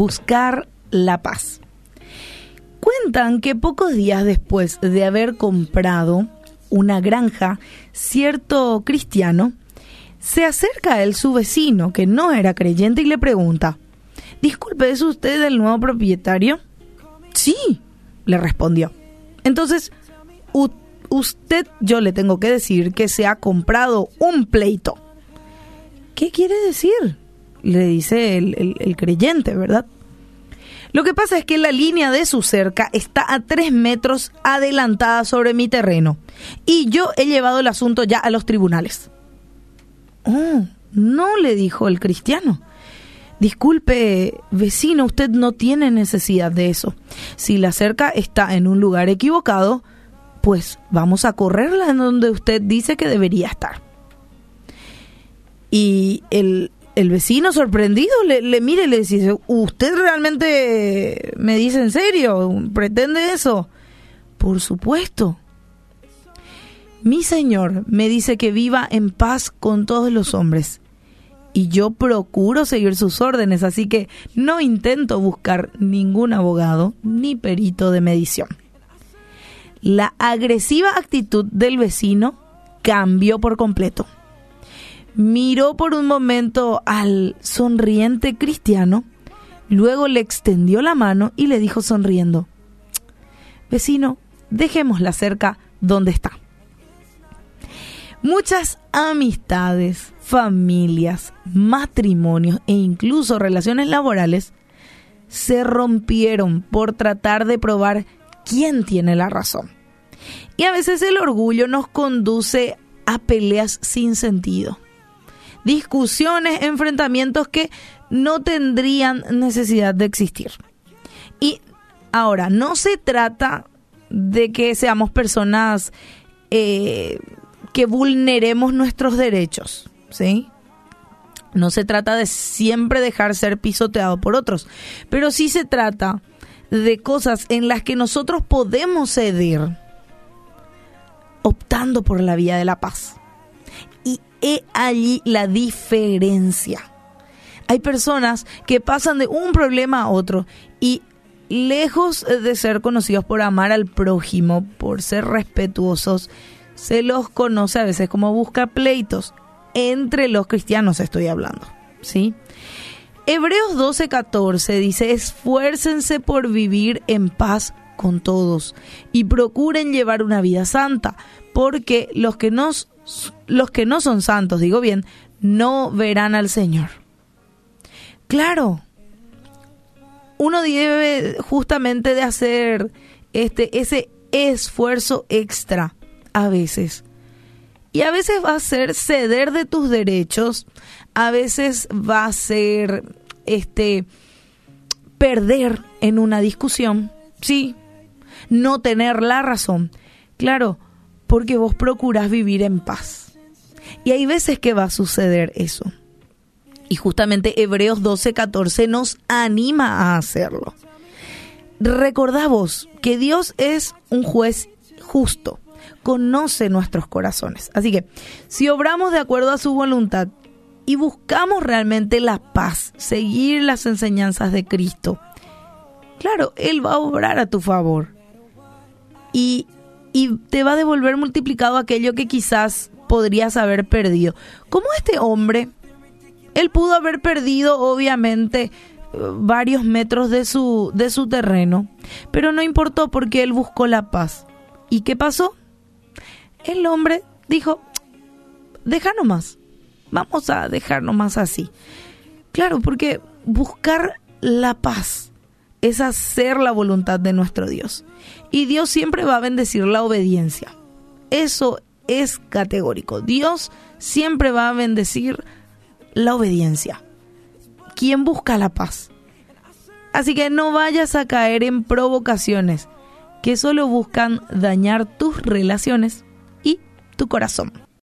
buscar la paz. Cuentan que pocos días después de haber comprado una granja, cierto cristiano se acerca a él su vecino, que no era creyente, y le pregunta, Disculpe, ¿es usted el nuevo propietario? Sí, le respondió. Entonces, usted, yo le tengo que decir que se ha comprado un pleito. ¿Qué quiere decir? Le dice el, el creyente, ¿verdad? Lo que pasa es que la línea de su cerca está a tres metros adelantada sobre mi terreno y yo he llevado el asunto ya a los tribunales. Oh, no, le dijo el cristiano. Disculpe, vecino, usted no tiene necesidad de eso. Si la cerca está en un lugar equivocado, pues vamos a correrla en donde usted dice que debería estar. Y el, vecino sorprendido le, le mira y le dice, ¿usted realmente me dice en serio? ¿Pretende eso? Por supuesto. Mi Señor me dice que viva en paz con todos los hombres y yo procuro seguir sus órdenes, así que no intento buscar ningún abogado ni perito de medición. La agresiva actitud del vecino cambió por completo. Miró por un momento al sonriente cristiano, luego le extendió la mano y le dijo sonriendo, Vecino, dejémosla cerca donde está. Muchas amistades, familias, matrimonios e incluso relaciones laborales se rompieron por tratar de probar quién tiene la razón. Y a veces el orgullo nos conduce a peleas sin sentido. Discusiones, enfrentamientos que no tendrían necesidad de existir. Y ahora, no se trata de que seamos personas eh, que vulneremos nuestros derechos, ¿sí? No se trata de siempre dejar ser pisoteado por otros, pero sí se trata de cosas en las que nosotros podemos ceder optando por la vía de la paz. Y he allí la diferencia. Hay personas que pasan de un problema a otro y lejos de ser conocidos por amar al prójimo, por ser respetuosos, se los conoce a veces como busca pleitos. Entre los cristianos estoy hablando, ¿sí? Hebreos 12:14 dice, esfuércense por vivir en paz con todos y procuren llevar una vida santa, porque los que, nos, los que no son santos, digo bien, no verán al Señor. Claro, uno debe justamente de hacer este, ese esfuerzo extra a veces. Y a veces va a ser ceder de tus derechos, a veces va a ser este perder en una discusión, sí, no tener la razón. Claro, porque vos procuras vivir en paz. Y hay veces que va a suceder eso. Y justamente Hebreos 12:14 nos anima a hacerlo. Recordamos que Dios es un juez justo conoce nuestros corazones. Así que si obramos de acuerdo a su voluntad y buscamos realmente la paz, seguir las enseñanzas de Cristo, claro, Él va a obrar a tu favor. Y, y te va a devolver multiplicado aquello que quizás podrías haber perdido. Como este hombre, él pudo haber perdido obviamente varios metros de su, de su terreno, pero no importó porque él buscó la paz. ¿Y qué pasó? el hombre dijo, deja nomás, vamos a dejar nomás así. Claro, porque buscar la paz es hacer la voluntad de nuestro Dios. Y Dios siempre va a bendecir la obediencia. Eso es categórico. Dios siempre va a bendecir la obediencia. ¿Quién busca la paz? Así que no vayas a caer en provocaciones que solo buscan dañar tus relaciones tu corazón.